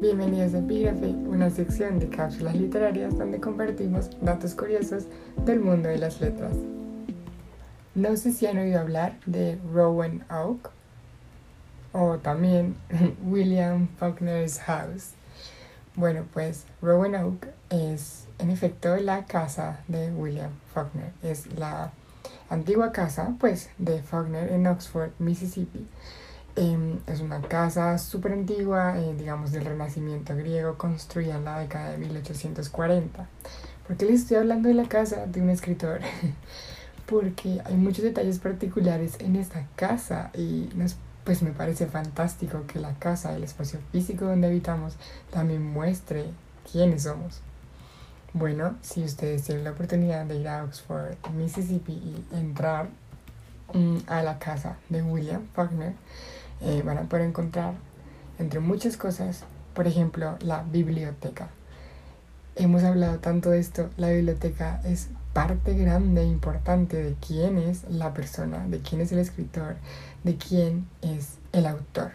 Bienvenidos a Epígrafe, una sección de cápsulas literarias donde compartimos datos curiosos del mundo de las letras. No sé si han oído hablar de Rowan Oak o también William Faulkner's House. Bueno, pues Rowan Oak es en efecto la casa de William Faulkner. Es la antigua casa pues de Faulkner en Oxford, Mississippi Em, es una casa súper antigua, eh, digamos del Renacimiento griego, construida en la década de 1840. ¿Por qué les estoy hablando de la casa de un escritor? Porque hay muchos detalles particulares en esta casa y pues me parece fantástico que la casa, el espacio físico donde habitamos, también muestre quiénes somos. Bueno, si ustedes tienen la oportunidad de ir a Oxford, Mississippi y entrar mm, a la casa de William Faulkner, eh, van a poder encontrar, entre muchas cosas, por ejemplo, la biblioteca. Hemos hablado tanto de esto, la biblioteca es parte grande e importante de quién es la persona, de quién es el escritor, de quién es el autor.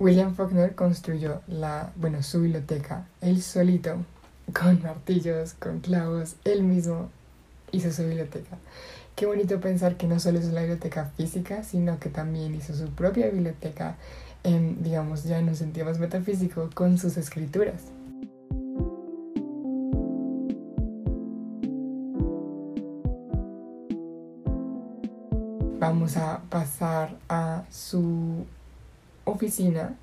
William Faulkner construyó la, bueno, su biblioteca, él solito, con martillos, con clavos, él mismo hizo su biblioteca. Qué bonito pensar que no solo es una biblioteca física, sino que también hizo su propia biblioteca, en, digamos, ya en un sentido más metafísico, con sus escrituras. Vamos a pasar a su oficina.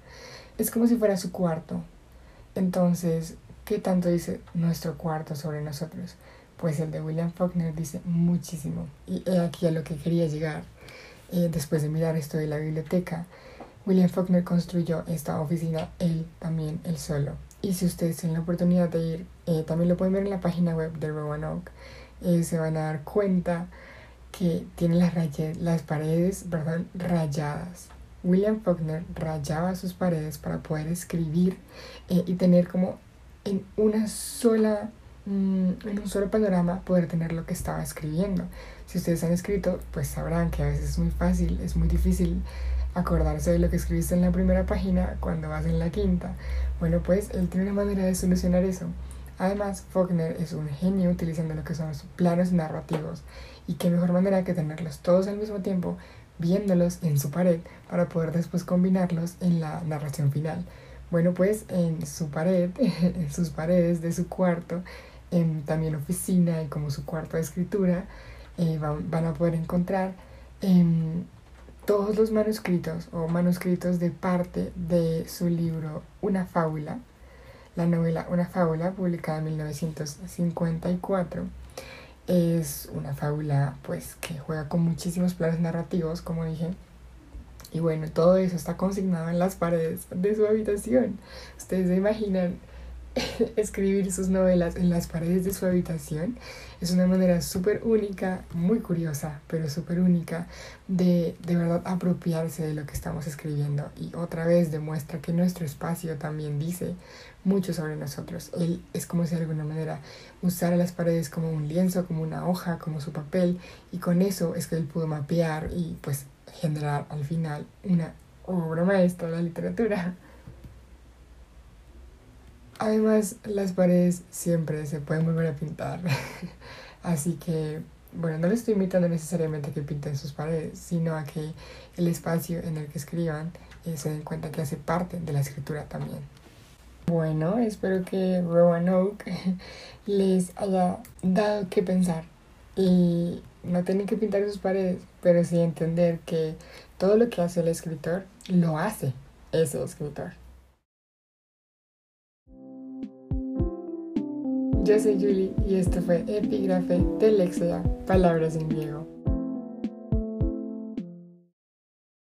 Es como si fuera su cuarto. Entonces, ¿qué tanto dice nuestro cuarto sobre nosotros? Pues el de William Faulkner dice muchísimo. Y he aquí a lo que quería llegar. Eh, después de mirar esto de la biblioteca, William Faulkner construyó esta oficina él también, él solo. Y si ustedes tienen la oportunidad de ir, eh, también lo pueden ver en la página web de Roanoke, eh, se van a dar cuenta que tiene las, las paredes perdón, rayadas. William Faulkner rayaba sus paredes para poder escribir y tener como en una sola Mm, en un solo panorama poder tener lo que estaba escribiendo. Si ustedes han escrito, pues sabrán que a veces es muy fácil, es muy difícil acordarse de lo que escribiste en la primera página cuando vas en la quinta. Bueno, pues él tiene una manera de solucionar eso. Además, Faulkner es un genio utilizando lo que son los planos narrativos y qué mejor manera que tenerlos todos al mismo tiempo viéndolos en su pared para poder después combinarlos en la narración final. Bueno, pues en su pared, en sus paredes de su cuarto, en también oficina y como su cuarto de escritura, eh, van, a poder encontrar em, todos los manuscritos o manuscritos de parte de su libro Una fábula, la novela Una fábula, publicada en 1954. Es una fábula pues que juega con muchísimos planes narrativos, como dije, y bueno, todo eso está consignado en las paredes de su habitación. Ustedes se imaginan escribir sus novelas en las paredes de su habitación es una manera súper única, muy curiosa, pero súper única de de verdad apropiarse de lo que estamos escribiendo y otra vez demuestra que nuestro espacio también dice mucho sobre nosotros. Él es como si de alguna manera usara las paredes como un lienzo, como una hoja, como su papel y con eso es que él pudo mapear y pues generar al final una obra maestra de la literatura. Además, las paredes siempre se pueden volver a pintar. Así que, bueno, no les estoy invitando necesariamente a que pinten sus paredes, sino a que el espacio en el que escriban eh, se den cuenta que hace parte de la escritura también. Bueno, espero que Roanoke les haya dado que pensar. Y no tienen que pintar sus paredes, pero sí entender que todo lo que hace el escritor lo hace ese escritor. Yo soy Julie y esto fue Epígrafe de Lexia, Palabras en Griego.